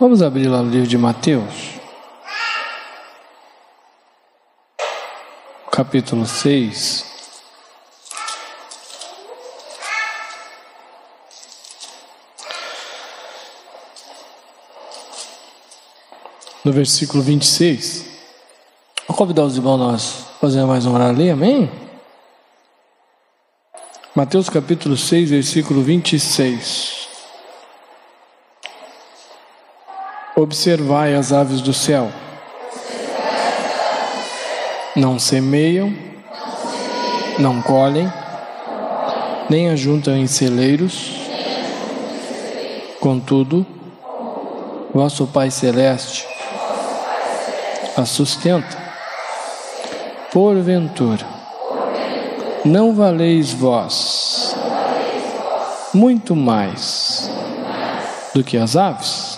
Vamos abrir lá no livro de Mateus, capítulo 6. No versículo 26. Vou convidar os irmãos nós fazer mais uma hora ali, amém? Mateus capítulo 6, versículo 26. Observai as aves do céu. Não semeiam, não colhem, nem ajuntam em celeiros. Contudo, vosso Pai Celeste a sustenta. Porventura, não valeis vós muito mais do que as aves?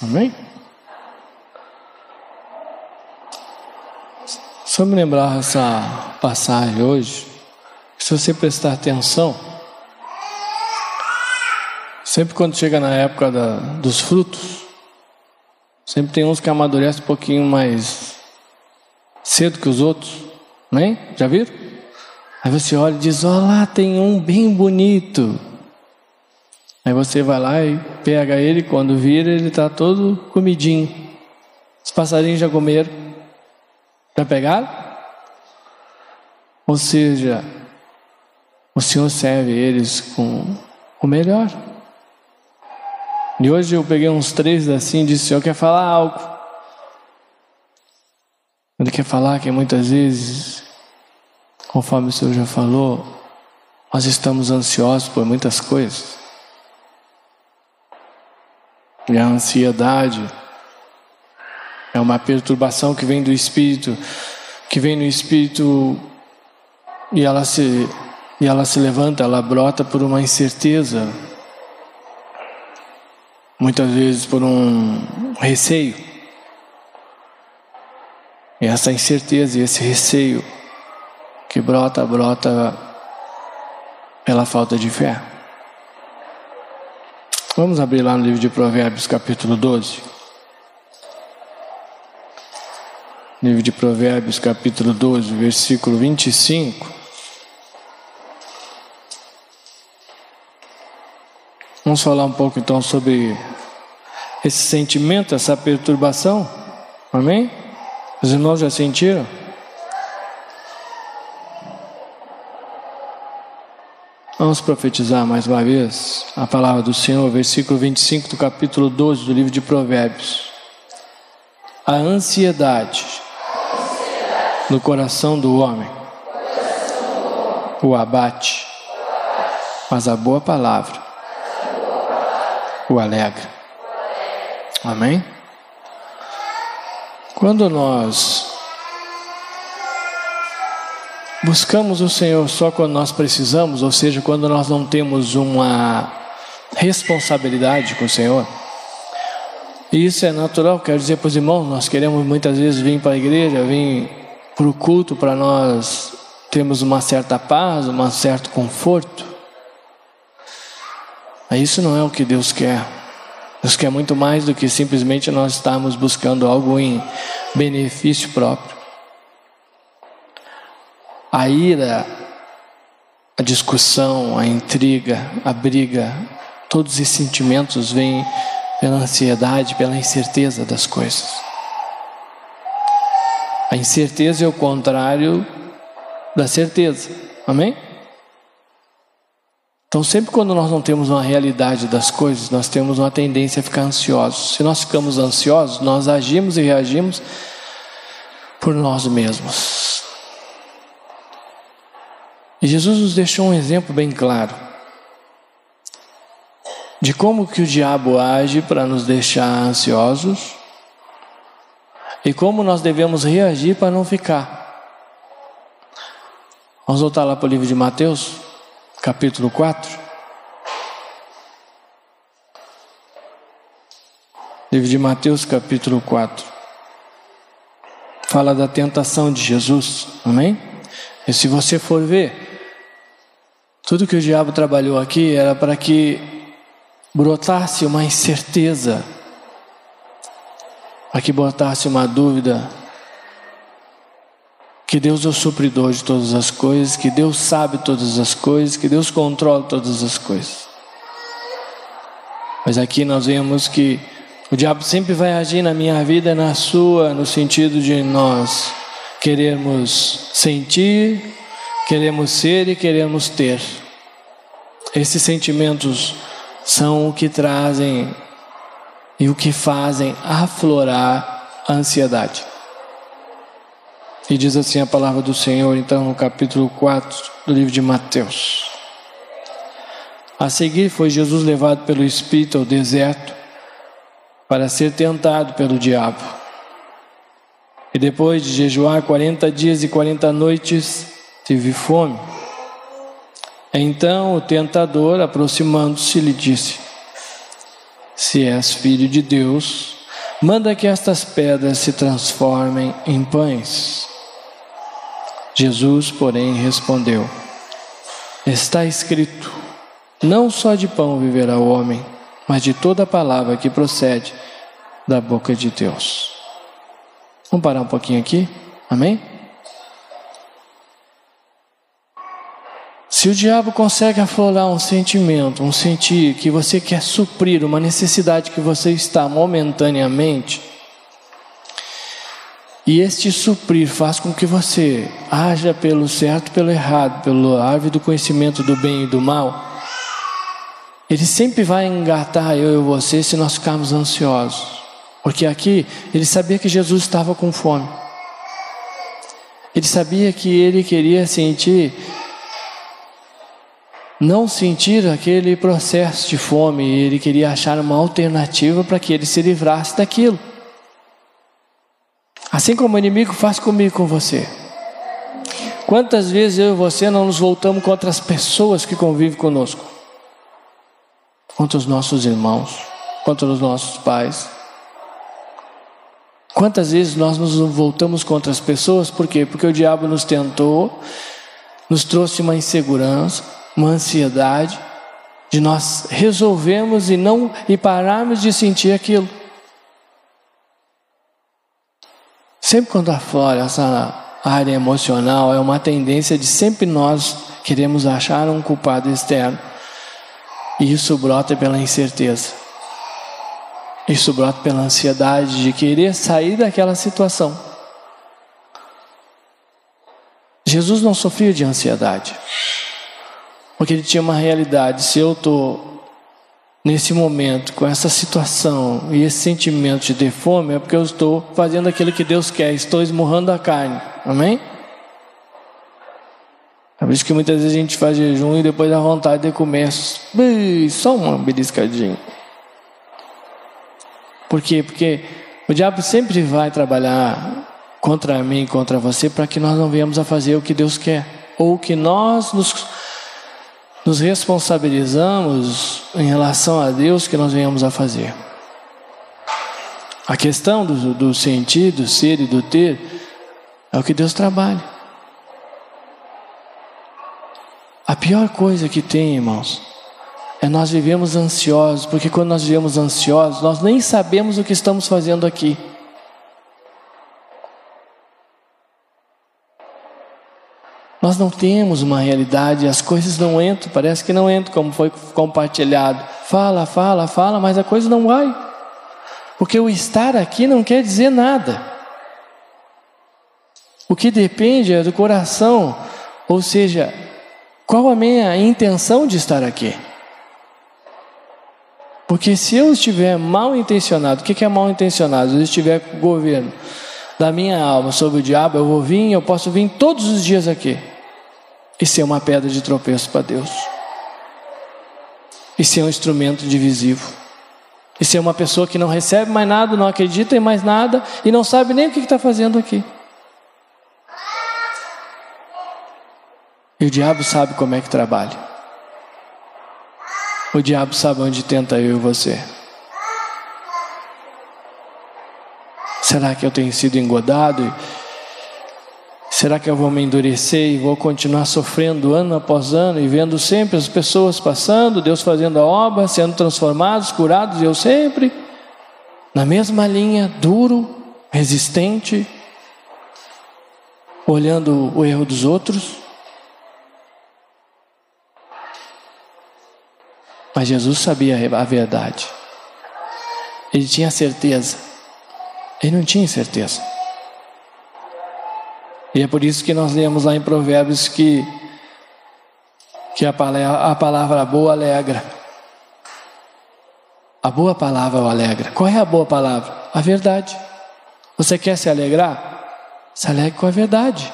Amém? Só me lembrar essa passagem hoje, se você prestar atenção, sempre quando chega na época da, dos frutos, sempre tem uns que amadurecem um pouquinho mais cedo que os outros, amém? Já viram? Aí você olha e diz: Olha lá, tem um bem bonito. Aí você vai lá e pega ele, quando vira, ele está todo comidinho. Os passarinhos já comeram. Já pegaram? Ou seja, o Senhor serve eles com o melhor. E hoje eu peguei uns três assim e disse: O Senhor quer falar algo. Ele quer falar que muitas vezes, conforme o Senhor já falou, nós estamos ansiosos por muitas coisas. E a ansiedade é uma perturbação que vem do espírito, que vem no espírito e ela se e ela se levanta, ela brota por uma incerteza, muitas vezes por um receio. E essa incerteza e esse receio que brota, brota pela falta de fé. Vamos abrir lá no livro de Provérbios, capítulo 12. Livro de Provérbios, capítulo 12, versículo 25. Vamos falar um pouco então sobre esse sentimento, essa perturbação. Amém? Os irmãos já sentiram? Vamos profetizar mais uma vez a palavra do Senhor, versículo 25 do capítulo 12 do livro de Provérbios. A ansiedade no coração do homem o abate, mas a boa palavra o alegra. Amém? Quando nós Buscamos o Senhor só quando nós precisamos, ou seja, quando nós não temos uma responsabilidade com o Senhor. E isso é natural, quero dizer para os irmãos, nós queremos muitas vezes vir para a igreja, vir para o culto para nós termos uma certa paz, um certo conforto. Mas isso não é o que Deus quer. Deus quer muito mais do que simplesmente nós estarmos buscando algo em benefício próprio a ira, a discussão, a intriga, a briga, todos esses sentimentos vêm pela ansiedade, pela incerteza das coisas. A incerteza é o contrário da certeza. Amém? Então, sempre quando nós não temos uma realidade das coisas, nós temos uma tendência a ficar ansiosos. Se nós ficamos ansiosos, nós agimos e reagimos por nós mesmos. E Jesus nos deixou um exemplo bem claro de como que o diabo age para nos deixar ansiosos e como nós devemos reagir para não ficar. Vamos voltar lá para o livro de Mateus, capítulo 4. Livro de Mateus, capítulo 4. Fala da tentação de Jesus, amém? E se você for ver, tudo que o diabo trabalhou aqui era para que brotasse uma incerteza, para que brotasse uma dúvida, que Deus é o supridor de todas as coisas, que Deus sabe todas as coisas, que Deus controla todas as coisas. Mas aqui nós vemos que o diabo sempre vai agir na minha vida, na sua, no sentido de nós queremos sentir, queremos ser e queremos ter. Esses sentimentos são o que trazem e o que fazem aflorar a ansiedade. E diz assim a palavra do Senhor, então, no capítulo 4 do livro de Mateus. A seguir foi Jesus levado pelo Espírito ao deserto para ser tentado pelo diabo. E depois de jejuar 40 dias e 40 noites, teve fome. Então o tentador, aproximando-se, lhe disse: Se és filho de Deus, manda que estas pedras se transformem em pães. Jesus, porém, respondeu: Está escrito: Não só de pão viverá o homem, mas de toda palavra que procede da boca de Deus. Vamos parar um pouquinho aqui? Amém? Se o diabo consegue aflorar um sentimento, um sentir que você quer suprir uma necessidade que você está momentaneamente, e este suprir faz com que você haja pelo certo, pelo errado, pelo árvore do conhecimento do bem e do mal, ele sempre vai engatar eu e você se nós ficarmos ansiosos. Porque aqui ele sabia que Jesus estava com fome. Ele sabia que ele queria sentir não sentir aquele processo de fome, ele queria achar uma alternativa para que ele se livrasse daquilo. Assim como o inimigo faz comigo com você. Quantas vezes eu e você não nos voltamos contra as pessoas que convivem conosco? Contra os nossos irmãos, contra os nossos pais. Quantas vezes nós nos voltamos contra as pessoas? Por quê? Porque o diabo nos tentou, nos trouxe uma insegurança, uma ansiedade de nós resolvermos e não e pararmos de sentir aquilo. Sempre quando aflora essa área emocional, é uma tendência de sempre nós queremos achar um culpado externo. E isso brota pela incerteza. Isso brota pela ansiedade de querer sair daquela situação. Jesus não sofria de ansiedade. Porque ele tinha uma realidade. Se eu estou nesse momento, com essa situação e esse sentimento de ter fome, é porque eu estou fazendo aquilo que Deus quer, estou esmurrando a carne. Amém? É por isso que muitas vezes a gente faz jejum e depois dá vontade de comer só uma beliscadinha. Por quê? Porque o diabo sempre vai trabalhar contra mim contra você para que nós não venhamos a fazer o que Deus quer. Ou que nós nos nos responsabilizamos em relação a Deus que nós venhamos a fazer. A questão do, do sentir, do ser e do ter é o que Deus trabalha. A pior coisa que tem, irmãos, é nós vivemos ansiosos, porque quando nós vivemos ansiosos, nós nem sabemos o que estamos fazendo aqui. Nós não temos uma realidade, as coisas não entram, parece que não entram, como foi compartilhado. Fala, fala, fala, mas a coisa não vai. Porque o estar aqui não quer dizer nada. O que depende é do coração, ou seja, qual a minha intenção de estar aqui. Porque se eu estiver mal intencionado, o que é mal intencionado? Se eu estiver com o governo da minha alma sobre o diabo, eu vou vir, eu posso vir todos os dias aqui e ser uma pedra de tropeço para Deus, e ser um instrumento divisivo, e ser uma pessoa que não recebe mais nada, não acredita em mais nada e não sabe nem o que está fazendo aqui. E o diabo sabe como é que trabalha. O diabo sabe onde tenta eu e você. Será que eu tenho sido engodado? Será que eu vou me endurecer e vou continuar sofrendo ano após ano e vendo sempre as pessoas passando, Deus fazendo a obra, sendo transformados, curados e eu sempre na mesma linha, duro, resistente, olhando o erro dos outros? Mas Jesus sabia a verdade. Ele tinha certeza. Ele não tinha certeza. E é por isso que nós lemos lá em Provérbios que, que a, palavra, a palavra boa alegra. A boa palavra o alegra. Qual é a boa palavra? A verdade. Você quer se alegrar? Se alegre com a verdade.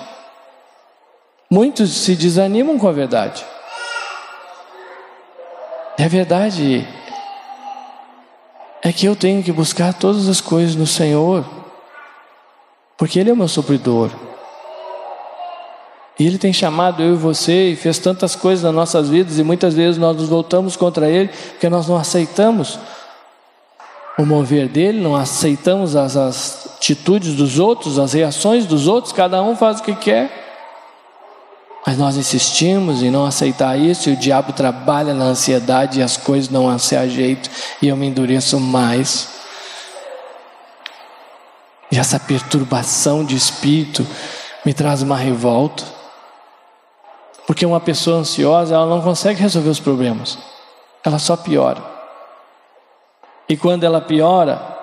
Muitos se desanimam com a verdade. A verdade é que eu tenho que buscar todas as coisas no Senhor, porque Ele é o meu supridor. E Ele tem chamado eu e você e fez tantas coisas nas nossas vidas, e muitas vezes nós nos voltamos contra Ele porque nós não aceitamos o mover dele, não aceitamos as, as atitudes dos outros, as reações dos outros, cada um faz o que quer. Mas nós insistimos em não aceitar isso, e o diabo trabalha na ansiedade e as coisas não se ajeitam, e eu me endureço mais. E essa perturbação de espírito me traz uma revolta. Porque uma pessoa ansiosa, ela não consegue resolver os problemas. Ela só piora. E quando ela piora,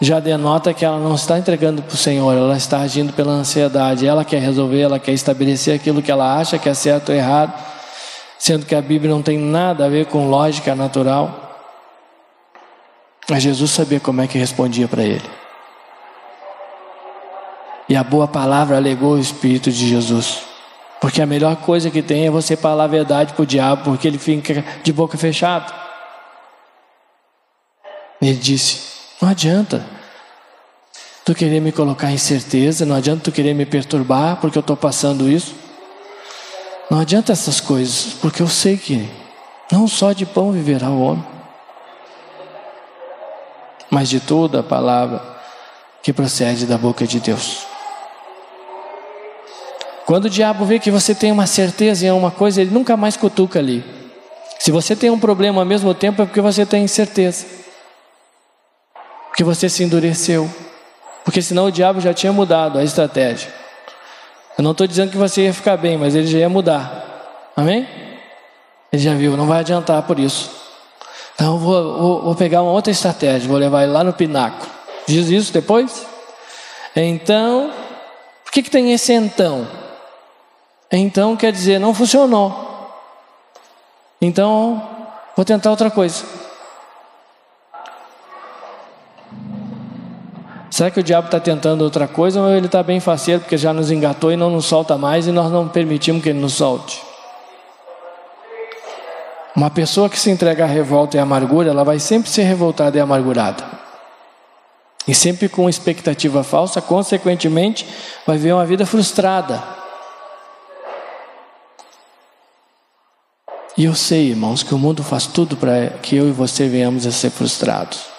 já denota que ela não está entregando para o Senhor, ela está agindo pela ansiedade. Ela quer resolver, ela quer estabelecer aquilo que ela acha que é certo ou errado, sendo que a Bíblia não tem nada a ver com lógica natural. Mas Jesus sabia como é que respondia para ele. E a boa palavra alegou o Espírito de Jesus. Porque a melhor coisa que tem é você falar a verdade para o diabo, porque ele fica de boca fechada. Ele disse: Não adianta tu querer me colocar em certeza, não adianta tu querer me perturbar porque eu estou passando isso. Não adianta essas coisas, porque eu sei que não só de pão viverá o homem, mas de toda a palavra que procede da boca de Deus. Quando o diabo vê que você tem uma certeza em uma coisa, ele nunca mais cutuca ali. Se você tem um problema ao mesmo tempo, é porque você tem certeza. Porque você se endureceu. Porque senão o diabo já tinha mudado a estratégia. Eu não estou dizendo que você ia ficar bem, mas ele já ia mudar. Amém? Ele já viu, não vai adiantar por isso. Então eu vou, vou, vou pegar uma outra estratégia, vou levar ele lá no pináculo. Diz isso depois? Então, por que, que tem esse então? Então quer dizer, não funcionou. Então, vou tentar outra coisa. Será que o diabo está tentando outra coisa ou ele está bem faceiro porque já nos engatou e não nos solta mais e nós não permitimos que ele nos solte? Uma pessoa que se entrega à revolta e à amargura, ela vai sempre ser revoltada e amargurada. E sempre com expectativa falsa, consequentemente, vai ver uma vida frustrada. E eu sei, irmãos, que o mundo faz tudo para que eu e você venhamos a ser frustrados.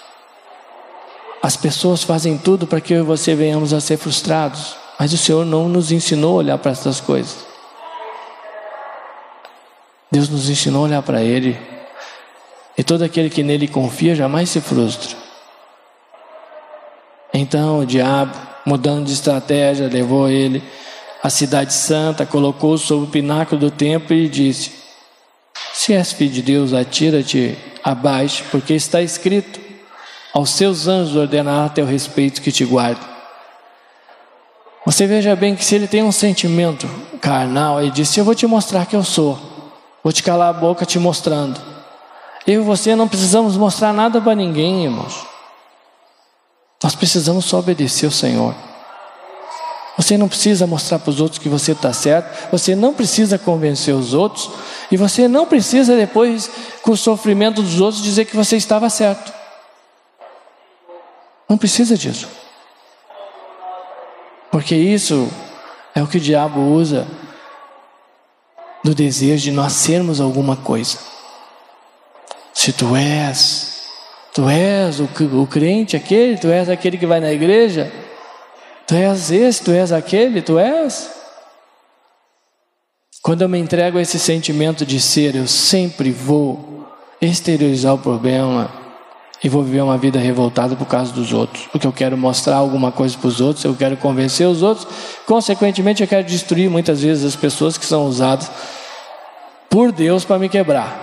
As pessoas fazem tudo para que eu e você venhamos a ser frustrados, mas o Senhor não nos ensinou a olhar para essas coisas. Deus nos ensinou a olhar para Ele, e todo aquele que nele confia jamais se frustra. Então o diabo, mudando de estratégia, levou ele à cidade santa, colocou sobre o pináculo do templo e disse: se és filho de Deus, atira-te abaixo, porque está escrito: aos seus anjos ordenará a teu respeito que te guarde. Você veja bem que se ele tem um sentimento carnal, ele disse: Eu vou te mostrar que eu sou, vou te calar a boca te mostrando. Eu e você não precisamos mostrar nada para ninguém, irmãos. Nós precisamos só obedecer ao Senhor. Você não precisa mostrar para os outros que você está certo, você não precisa convencer os outros, e você não precisa depois, com o sofrimento dos outros, dizer que você estava certo. Não precisa disso. Porque isso é o que o diabo usa no desejo de nós sermos alguma coisa. Se tu és, tu és o, o crente aquele, tu és aquele que vai na igreja, Tu és esse, tu és aquele, tu és. Quando eu me entrego a esse sentimento de ser, eu sempre vou exteriorizar o problema e vou viver uma vida revoltada por causa dos outros. Porque eu quero mostrar alguma coisa para os outros, eu quero convencer os outros, consequentemente, eu quero destruir muitas vezes as pessoas que são usadas por Deus para me quebrar.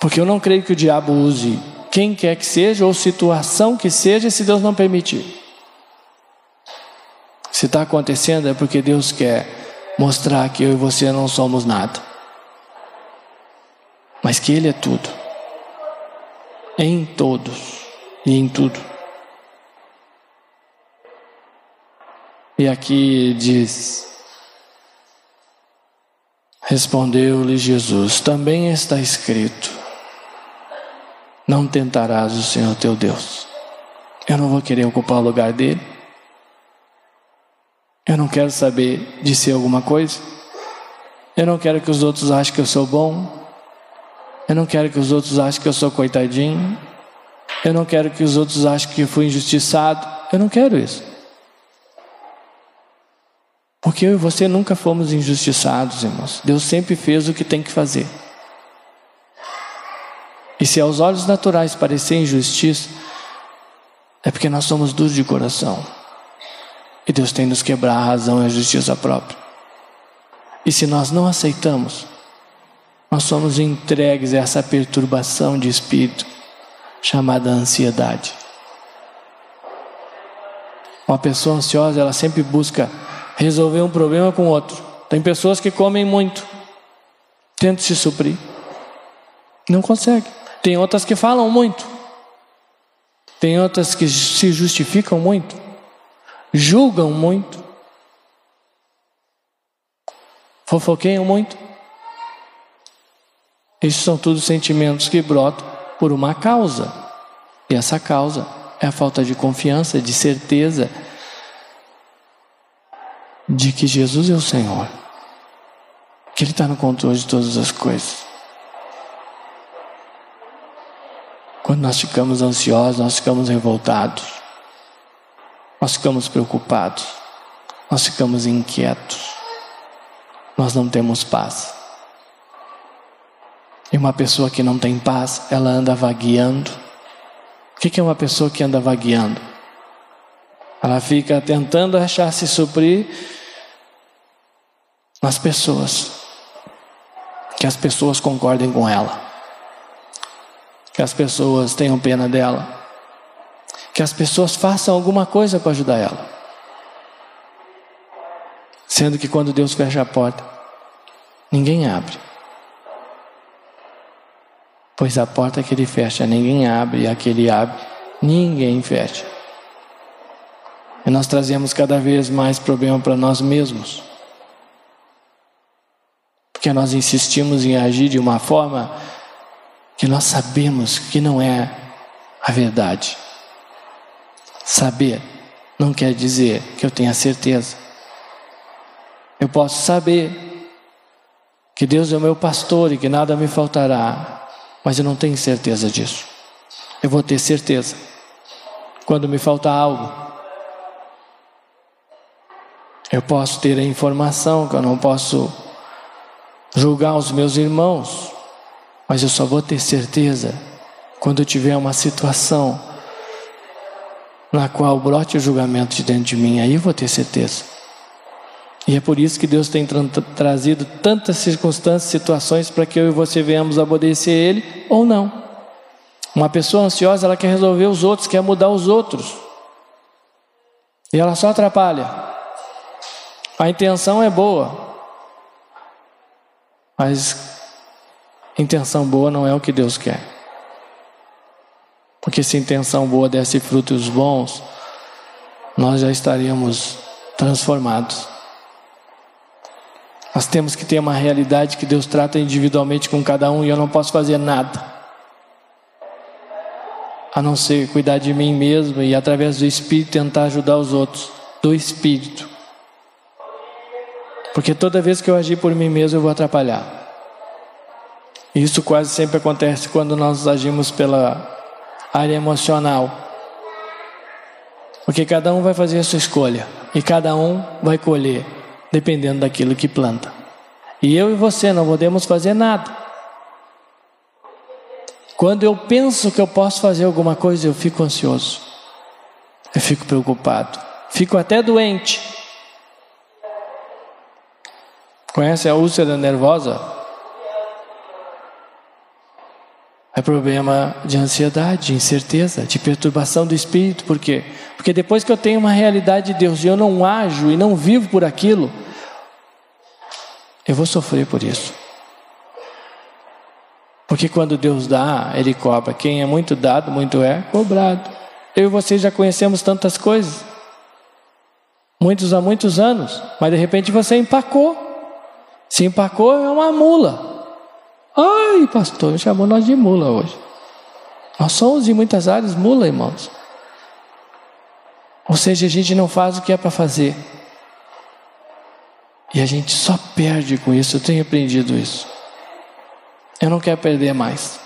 Porque eu não creio que o diabo use quem quer que seja ou situação que seja, se Deus não permitir. Se está acontecendo é porque Deus quer mostrar que eu e você não somos nada, mas que Ele é tudo, em todos e em tudo. E aqui diz: Respondeu-lhe Jesus: Também está escrito: Não tentarás o Senhor teu Deus. Eu não vou querer ocupar o lugar dele. Eu não quero saber de ser alguma coisa. Eu não quero que os outros achem que eu sou bom. Eu não quero que os outros achem que eu sou coitadinho. Eu não quero que os outros achem que eu fui injustiçado. Eu não quero isso. Porque eu e você nunca fomos injustiçados, irmãos. Deus sempre fez o que tem que fazer. E se aos olhos naturais parecer injustiça, é porque nós somos duros de coração. E Deus tem nos quebrar a razão e a justiça própria. E se nós não aceitamos, nós somos entregues a essa perturbação de espírito chamada ansiedade. Uma pessoa ansiosa, ela sempre busca resolver um problema com outro. Tem pessoas que comem muito, tentam se suprir, não consegue. Tem outras que falam muito, tem outras que se justificam muito, julgam muito, fofoqueiam muito. Esses são todos sentimentos que brotam por uma causa, e essa causa é a falta de confiança, de certeza de que Jesus é o Senhor, que Ele está no controle de todas as coisas. Quando nós ficamos ansiosos, nós ficamos revoltados, nós ficamos preocupados, nós ficamos inquietos, nós não temos paz. E uma pessoa que não tem paz, ela anda vagueando. O que é uma pessoa que anda vagueando? Ela fica tentando achar se suprir nas pessoas. Que as pessoas concordem com ela. Que as pessoas tenham pena dela. Que as pessoas façam alguma coisa para ajudar ela. Sendo que quando Deus fecha a porta, ninguém abre. Pois a porta que ele fecha, ninguém abre, e a que ele abre, ninguém fecha. E nós trazemos cada vez mais problema para nós mesmos. Porque nós insistimos em agir de uma forma que nós sabemos que não é a verdade. Saber não quer dizer que eu tenha certeza. Eu posso saber que Deus é o meu pastor e que nada me faltará, mas eu não tenho certeza disso. Eu vou ter certeza quando me faltar algo. Eu posso ter a informação que eu não posso julgar os meus irmãos, mas eu só vou ter certeza quando eu tiver uma situação na qual brote o julgamento de dentro de mim, aí eu vou ter certeza. E é por isso que Deus tem tra trazido tantas circunstâncias, situações para que eu e você venhamos obedecer Ele ou não. Uma pessoa ansiosa, ela quer resolver os outros, quer mudar os outros. E ela só atrapalha. A intenção é boa, mas intenção boa não é o que Deus quer. Porque se intenção boa desse frutos bons, nós já estaríamos transformados. Nós temos que ter uma realidade que Deus trata individualmente com cada um e eu não posso fazer nada. A não ser cuidar de mim mesmo e através do Espírito tentar ajudar os outros. Do Espírito. Porque toda vez que eu agir por mim mesmo, eu vou atrapalhar. Isso quase sempre acontece quando nós agimos pela área emocional. Porque cada um vai fazer a sua escolha e cada um vai colher, dependendo daquilo que planta. E eu e você não podemos fazer nada. Quando eu penso que eu posso fazer alguma coisa, eu fico ansioso, eu fico preocupado, fico até doente. Conhece a úlcera nervosa? É problema de ansiedade, de incerteza, de perturbação do espírito. Por quê? Porque depois que eu tenho uma realidade de Deus e eu não ajo e não vivo por aquilo, eu vou sofrer por isso. Porque quando Deus dá, Ele cobra. Quem é muito dado, muito é cobrado. Eu e você já conhecemos tantas coisas. Muitos há muitos anos. Mas de repente você empacou. Se empacou, é uma mula. Ai, pastor, chamou nós de mula hoje. Nós somos em muitas áreas mula, irmãos. Ou seja, a gente não faz o que é para fazer. E a gente só perde com isso. Eu tenho aprendido isso. Eu não quero perder mais.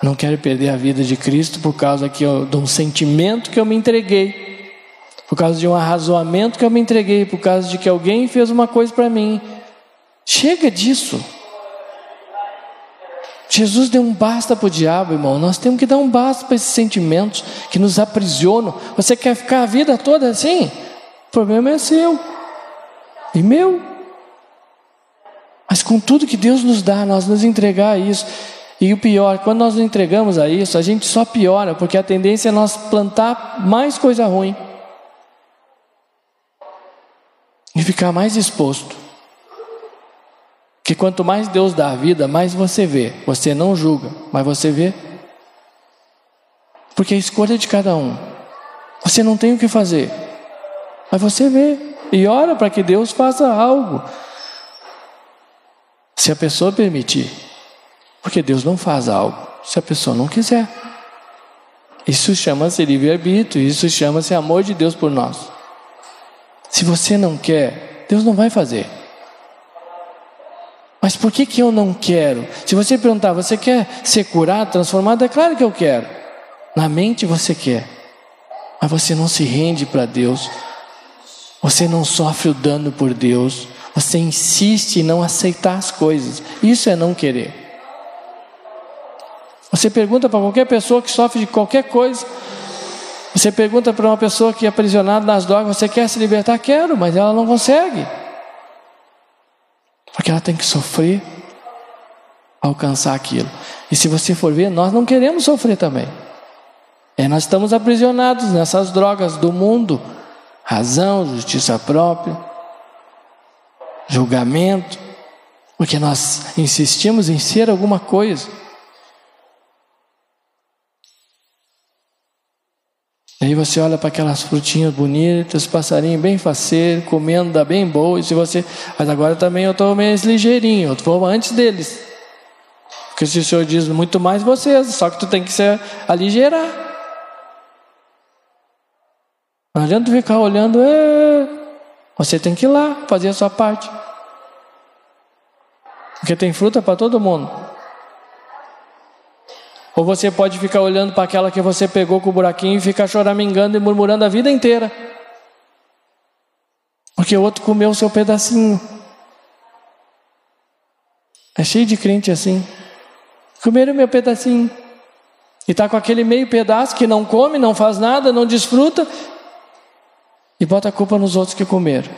Eu não quero perder a vida de Cristo por causa que eu, de um sentimento que eu me entreguei, por causa de um arrazoamento que eu me entreguei, por causa de que alguém fez uma coisa para mim. Chega disso. Jesus deu um basta para o diabo, irmão. Nós temos que dar um basta para esses sentimentos que nos aprisionam. Você quer ficar a vida toda assim? O problema é seu e meu. Mas com tudo que Deus nos dá, nós nos entregar a isso. E o pior, quando nós nos entregamos a isso, a gente só piora, porque a tendência é nós plantar mais coisa ruim e ficar mais exposto. Que quanto mais Deus dá a vida, mais você vê. Você não julga, mas você vê. Porque a escolha é de cada um. Você não tem o que fazer, mas você vê e ora para que Deus faça algo. Se a pessoa permitir, porque Deus não faz algo se a pessoa não quiser. Isso chama-se livre-arbítrio, isso chama-se amor de Deus por nós. Se você não quer, Deus não vai fazer. Mas por que, que eu não quero? Se você perguntar, você quer ser curado, transformado? É claro que eu quero. Na mente você quer, mas você não se rende para Deus, você não sofre o dano por Deus, você insiste em não aceitar as coisas. Isso é não querer. Você pergunta para qualquer pessoa que sofre de qualquer coisa, você pergunta para uma pessoa que é aprisionada nas drogas, você quer se libertar? Quero, mas ela não consegue. Porque ela tem que sofrer alcançar aquilo. E se você for ver, nós não queremos sofrer também. É, nós estamos aprisionados nessas drogas do mundo, razão, justiça própria, julgamento, porque nós insistimos em ser alguma coisa. Aí você olha para aquelas frutinhas bonitas, passarinho bem faceiro, comendo, dá bem boa. E se você, mas agora também eu estou meio ligeirinho, eu estou antes deles. Porque se o Senhor diz muito mais vocês, só que tu tem que se aligeirar. Não adianta ficar olhando, é... você tem que ir lá fazer a sua parte. Porque tem fruta para todo mundo. Ou você pode ficar olhando para aquela que você pegou com o buraquinho e ficar choramingando e murmurando a vida inteira. Porque o outro comeu o seu pedacinho. É cheio de crente assim. Comeram meu pedacinho. E está com aquele meio pedaço que não come, não faz nada, não desfruta. E bota a culpa nos outros que comeram.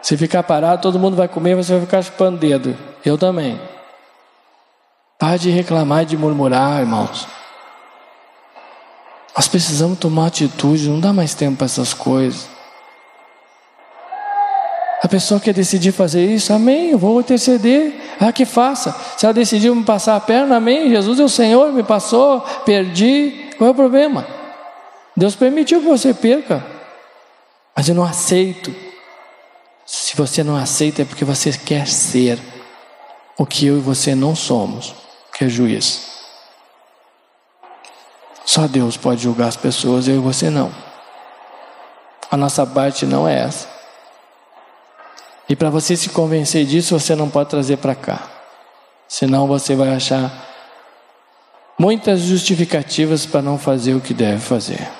Se ficar parado, todo mundo vai comer, você vai ficar chupando dedo. Eu também. Pare de reclamar e de murmurar, irmãos. Nós precisamos tomar atitude, não dá mais tempo para essas coisas. A pessoa quer decidir fazer isso, amém, eu vou interceder, ah, que faça. Se ela decidiu me passar a perna, amém, Jesus é o Senhor, me passou, perdi, qual é o problema? Deus permitiu que você perca, mas eu não aceito. Se você não aceita, é porque você quer ser o que eu e você não somos que é juiz. Só Deus pode julgar as pessoas, eu e você não. A nossa parte não é essa. E para você se convencer disso, você não pode trazer para cá. Senão você vai achar muitas justificativas para não fazer o que deve fazer.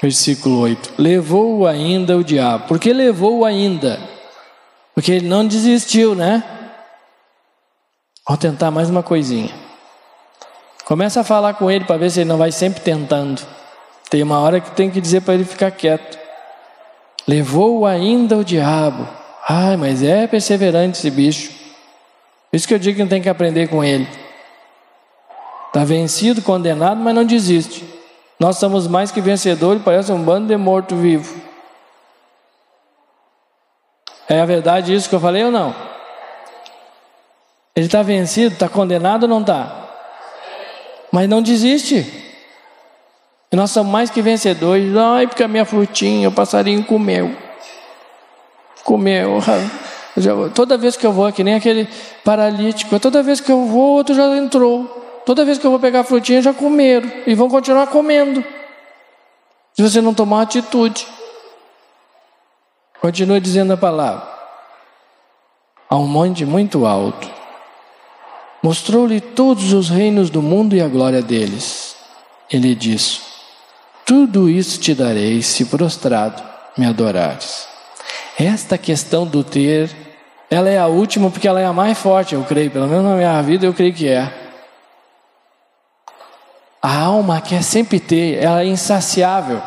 Versículo 8: Levou ainda o diabo. Por que levou ainda? Porque ele não desistiu, né? Vamos tentar mais uma coisinha. Começa a falar com ele para ver se ele não vai sempre tentando. Tem uma hora que tem que dizer para ele ficar quieto. Levou ainda o diabo. Ai, mas é perseverante esse bicho. Isso que eu digo que não tem que aprender com ele. Está vencido, condenado, mas não desiste. Nós somos mais que vencedores, parece um bando de morto-vivo. É a verdade isso que eu falei ou não? Ele está vencido, está condenado ou não está? Mas não desiste. Nós somos mais que vencedores. Ai, porque a minha frutinha, o passarinho comeu. Comeu. Toda vez que eu vou, que nem aquele paralítico, toda vez que eu vou, outro já entrou. Toda vez que eu vou pegar a frutinha, já comeram. E vão continuar comendo. Se você não tomar atitude. Continua dizendo a palavra. A um monte muito alto. Mostrou-lhe todos os reinos do mundo e a glória deles. Ele disse: Tudo isso te darei se prostrado me adorares. Esta questão do ter, ela é a última porque ela é a mais forte, eu creio, pelo menos na minha vida eu creio que é. A alma quer sempre ter, ela é insaciável.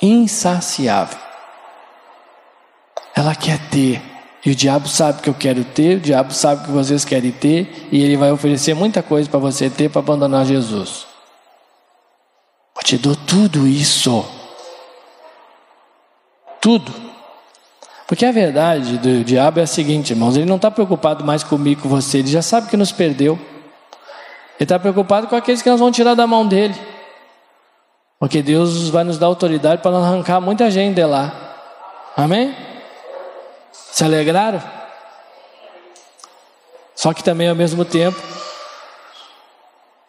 Insaciável. Ela quer ter. E o diabo sabe que eu quero ter, o diabo sabe que vocês querem ter, e ele vai oferecer muita coisa para você ter para abandonar Jesus. Eu te dou tudo isso. Tudo. Porque a verdade do diabo é a seguinte, irmãos: ele não está preocupado mais comigo, com você, ele já sabe que nos perdeu. Ele está preocupado com aqueles que nós vamos tirar da mão dele. Porque Deus vai nos dar autoridade para arrancar muita gente de lá. Amém? Se alegraram? Só que também ao mesmo tempo,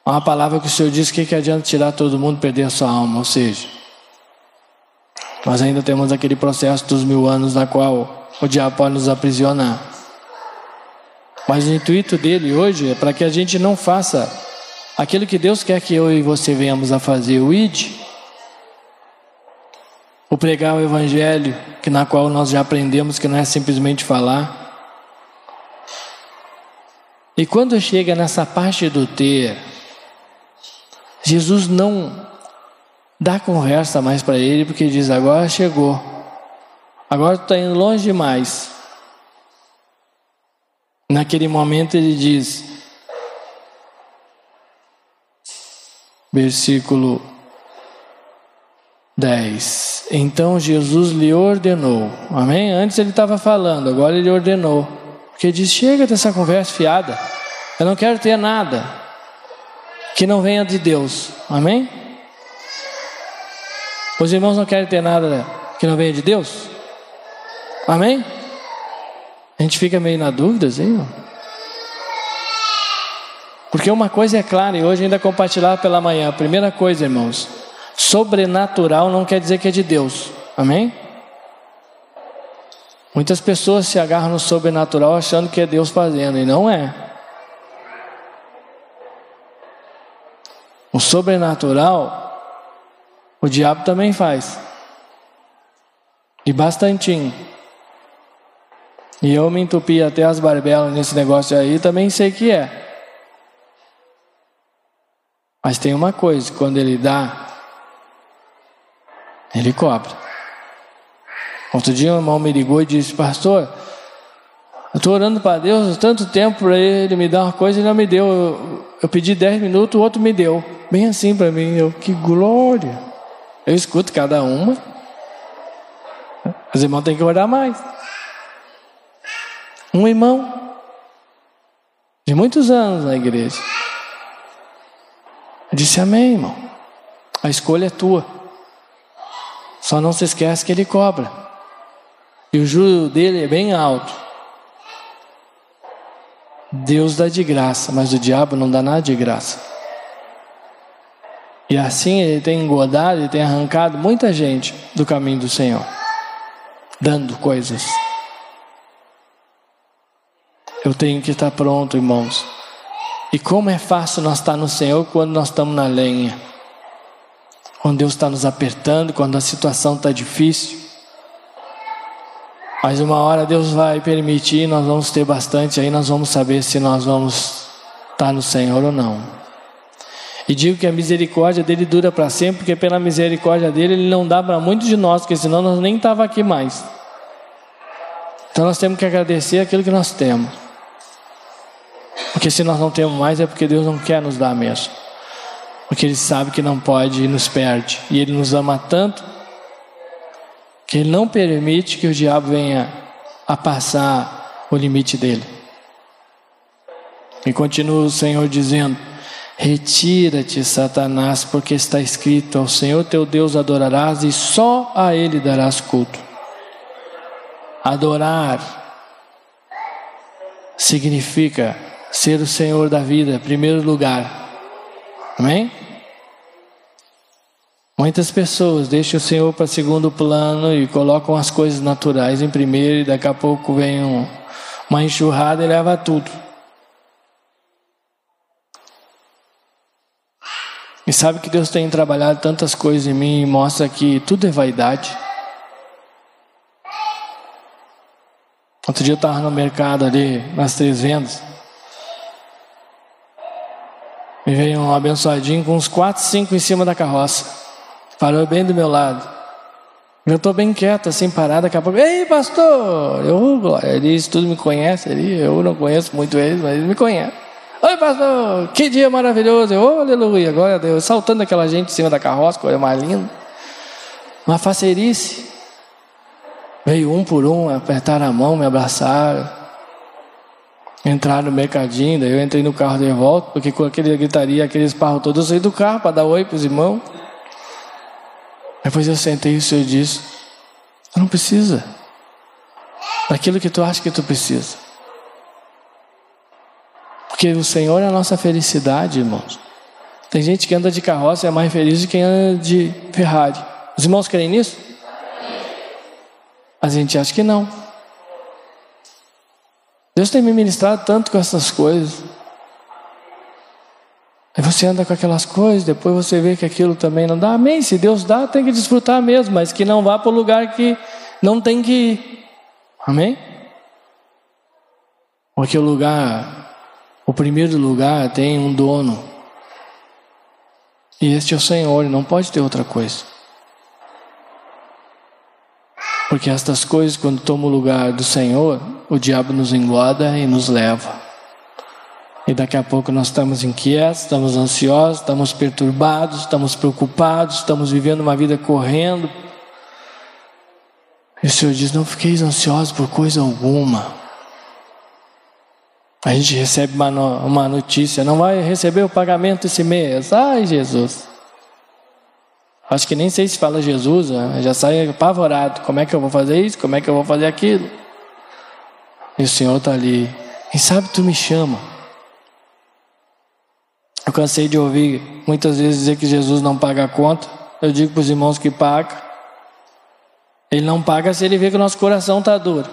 uma palavra que o Senhor disse que, que adianta tirar todo mundo perder a sua alma, ou seja, nós ainda temos aquele processo dos mil anos na qual o diabo pode nos aprisionar. Mas o intuito dele hoje é para que a gente não faça aquilo que Deus quer que eu e você venhamos a fazer, o ID, o pregar o Evangelho, que na qual nós já aprendemos que não é simplesmente falar. E quando chega nessa parte do ter, Jesus não dá conversa mais para ele, porque diz: agora chegou, agora tu está indo longe demais. Naquele momento ele diz, versículo 10. Então Jesus lhe ordenou. Amém? Antes ele estava falando, agora ele ordenou. Porque diz: chega dessa conversa fiada. Eu não quero ter nada que não venha de Deus. Amém? Os irmãos não querem ter nada que não venha de Deus? Amém? A gente fica meio na dúvida, assim, Porque uma coisa é clara, e hoje ainda compartilhar pela manhã. A primeira coisa, irmãos, Sobrenatural não quer dizer que é de Deus. Amém? Muitas pessoas se agarram no sobrenatural achando que é Deus fazendo, e não é. O sobrenatural, o diabo também faz. E bastantinho. E eu me entupi até as barbelas nesse negócio aí, também sei que é. Mas tem uma coisa, quando ele dá, ele cobra. Outro dia um irmão me ligou e disse, pastor, eu estou orando para Deus tanto tempo para Ele me dar uma coisa e não me deu. Eu, eu pedi dez minutos, o outro me deu. Bem assim para mim, eu, que glória. Eu escuto cada uma. Os irmãos têm que orar mais. Um irmão de muitos anos na igreja. Disse amém, irmão. A escolha é tua. Só não se esquece que ele cobra. E o juro dele é bem alto. Deus dá de graça, mas o diabo não dá nada de graça. E assim ele tem engodado, ele tem arrancado muita gente do caminho do Senhor, dando coisas. Eu tenho que estar pronto, irmãos. E como é fácil nós estar no Senhor quando nós estamos na lenha. Quando Deus está nos apertando, quando a situação está difícil. Mas uma hora Deus vai permitir, nós vamos ter bastante, aí nós vamos saber se nós vamos estar no Senhor ou não. E digo que a misericórdia dele dura para sempre, porque pela misericórdia dele ele não dá para muitos de nós, porque senão nós nem estava aqui mais. Então nós temos que agradecer aquilo que nós temos. Porque se nós não temos mais é porque Deus não quer nos dar mesmo. Porque Ele sabe que não pode e nos perde. E Ele nos ama tanto que Ele não permite que o diabo venha a passar o limite dele. E continua o Senhor dizendo: Retira-te, Satanás, porque está escrito: Ao Senhor teu Deus adorarás e só a Ele darás culto. Adorar significa ser o Senhor da vida, primeiro lugar. Amém? Muitas pessoas deixam o Senhor para segundo plano e colocam as coisas naturais em primeiro, e daqui a pouco vem um, uma enxurrada e leva tudo. E sabe que Deus tem trabalhado tantas coisas em mim e mostra que tudo é vaidade. Outro dia eu estava no mercado ali, nas três vendas. Me veio um abençoadinho com uns quatro, cinco em cima da carroça. Parou bem do meu lado. Eu estou bem quieto, assim, parado, daqui a pouco. Ei, pastor! Eu, glória, eles tudo me conhece ali. Eu não conheço muito eles, mas eles me conhecem. Oi, pastor! Que dia maravilhoso! Eu, oh, aleluia! Glória a Deus! Saltando aquela gente em cima da carroça, coisa mais linda. Uma facerice. Veio um por um, apertaram a mão, me abraçaram. Entraram no mercadinho, daí eu entrei no carro de volta, porque com aquele gritaria, aquele esparro todo, eu saí do carro para dar oi para os irmãos. Depois eu sentei e o Senhor disse: Não precisa daquilo que tu acha que tu precisa. Porque o Senhor é a nossa felicidade, irmãos. Tem gente que anda de carroça e é mais feliz do que quem anda de Ferrari. Os irmãos creem nisso? A gente acha que não. Deus tem me ministrado tanto com essas coisas. Aí você anda com aquelas coisas, depois você vê que aquilo também não dá. Amém. Se Deus dá, tem que desfrutar mesmo, mas que não vá para o lugar que não tem que ir. Amém? Porque o lugar, o primeiro lugar tem um dono. E este é o Senhor, não pode ter outra coisa. Porque estas coisas, quando tomam o lugar do Senhor, o diabo nos engorda e nos leva. E daqui a pouco nós estamos inquietos, estamos ansiosos, estamos perturbados, estamos preocupados, estamos vivendo uma vida correndo. E o Senhor diz: Não fiqueis ansiosos por coisa alguma. A gente recebe uma, uma notícia: Não vai receber o pagamento esse mês. Ai, Jesus. Acho que nem sei se fala Jesus, né? já sai apavorado. Como é que eu vou fazer isso? Como é que eu vou fazer aquilo? E o Senhor está ali. Quem sabe tu me chama. Eu cansei de ouvir muitas vezes dizer que Jesus não paga a conta. Eu digo para os irmãos que paga. Ele não paga se ele vê que o nosso coração está duro.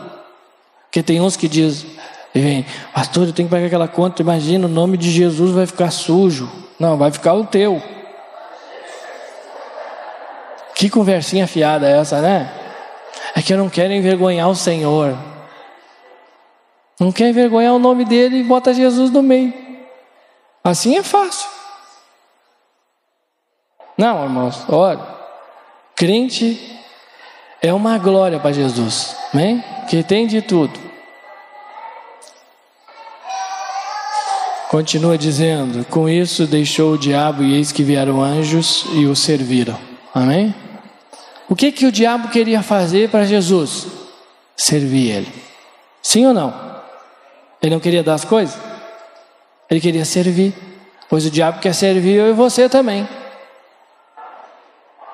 Porque tem uns que dizem, vem, pastor, eu tenho que pagar aquela conta. Imagina, o nome de Jesus vai ficar sujo. Não, vai ficar o teu. Que conversinha fiada é essa, né? É que eu não quero envergonhar o Senhor. Não quer envergonhar o nome dele e bota Jesus no meio. Assim é fácil. Não, irmãos, olha, crente é uma glória para Jesus, amém? Que tem de tudo. Continua dizendo: Com isso deixou o diabo e eis que vieram anjos e o serviram. Amém? O que que o diabo queria fazer para Jesus? Servir ele. Sim ou não? Ele não queria dar as coisas? Ele queria servir. Pois o diabo quer servir eu e você também.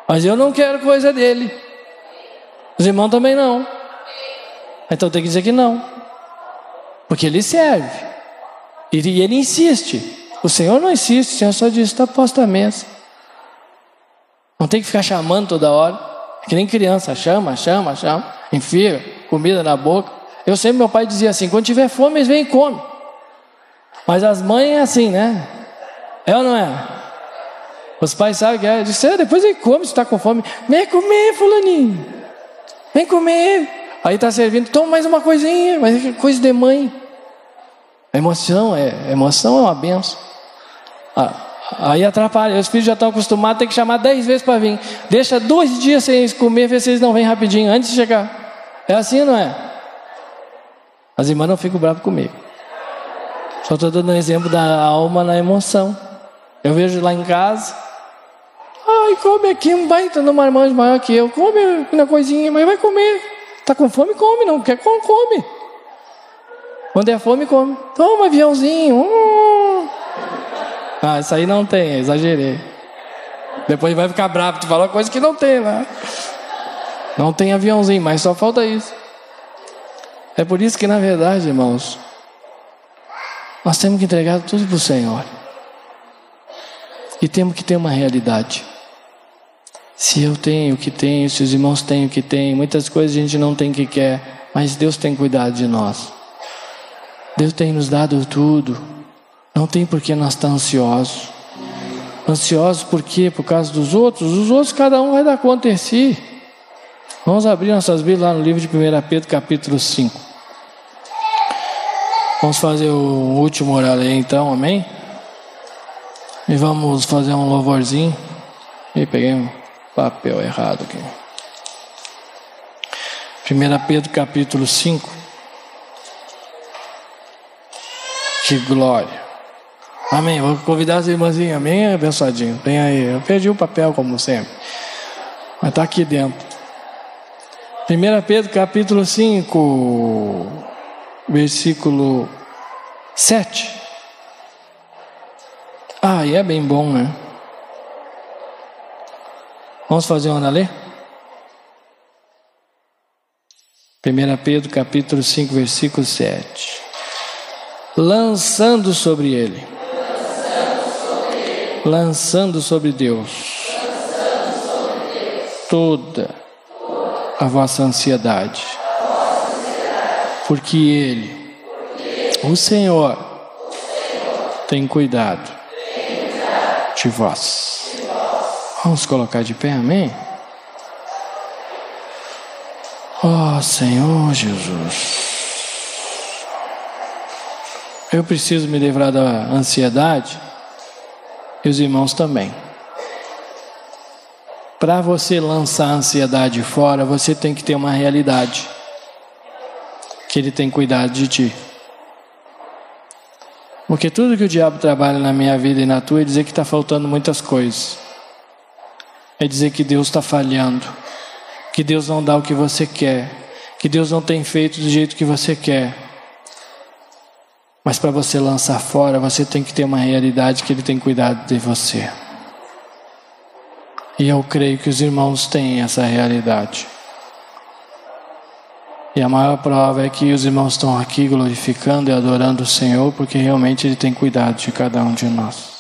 Mas eu não quero coisa dele. Os irmãos também não. Então tem que dizer que não. Porque ele serve. E ele insiste. O Senhor não insiste, o Senhor só diz: está posta a mesa. Não tem que ficar chamando toda hora. Que nem criança, chama, chama, chama. Enfia comida na boca. Eu sempre, meu pai dizia assim: quando tiver fome, eles vêm e comem. Mas as mães é assim, né? É ou não é? Os pais sabem que é. Diz, é, depois ele come se está com fome. Vem comer, fulaninho. Vem comer. Aí está servindo, toma mais uma coisinha, mas é coisa de mãe. emoção é, emoção é uma benção. Ah, aí atrapalha. Os filhos já estão acostumados, tem que chamar dez vezes para vir. Deixa dois dias sem comer, vê se eles não vêm rapidinho, antes de chegar. É assim, não é? As irmãs não ficam bravas comigo. Só estou dando um exemplo da alma na emoção. Eu vejo lá em casa. Ai, come aqui um baita no marmanjo maior que eu. Come uma coisinha, mas vai comer. Tá com fome, come. Não quer, come. Quando é fome, come. Toma, aviãozinho. Hum. Ah, isso aí não tem, exagerei. Depois vai ficar bravo, tu falou coisa que não tem lá. Não tem aviãozinho, mas só falta isso. É por isso que, na verdade, irmãos, nós temos que entregar tudo para o Senhor. E temos que ter uma realidade. Se eu tenho o que tenho, se os irmãos têm o que têm, muitas coisas a gente não tem o que quer, mas Deus tem cuidado de nós. Deus tem nos dado tudo. Não tem por que nós estar ansiosos. Ansiosos por quê? Por causa dos outros? Os outros cada um vai dar conta em si. Vamos abrir nossas Bíblias lá no livro de 1 Pedro, capítulo 5. Vamos fazer o último orar aí então, amém? E vamos fazer um louvorzinho. E peguei um papel errado aqui. 1 Pedro capítulo 5. Que glória. Amém. Vou convidar as irmãzinhas, amém, abençoadinho. Vem aí. Eu perdi o papel, como sempre. Mas está aqui dentro. 1 Pedro capítulo 5, versículo 7. Ah, e é bem bom, né? Vamos fazer uma ler? 1 Pedro capítulo 5, versículo 7. Lançando sobre ele. Lançando sobre Deus. Toda a vossa ansiedade. Porque ele, o Senhor, tem cuidado de vós. Vamos colocar de pé, amém? Oh, Senhor Jesus. Eu preciso me livrar da ansiedade e os irmãos também. Para você lançar a ansiedade fora, você tem que ter uma realidade que Ele tem cuidado de ti. Porque tudo que o diabo trabalha na minha vida e na tua é dizer que está faltando muitas coisas. É dizer que Deus está falhando. Que Deus não dá o que você quer. Que Deus não tem feito do jeito que você quer. Mas para você lançar fora, você tem que ter uma realidade que Ele tem cuidado de você. E eu creio que os irmãos têm essa realidade. E a maior prova é que os irmãos estão aqui glorificando e adorando o Senhor, porque realmente Ele tem cuidado de cada um de nós.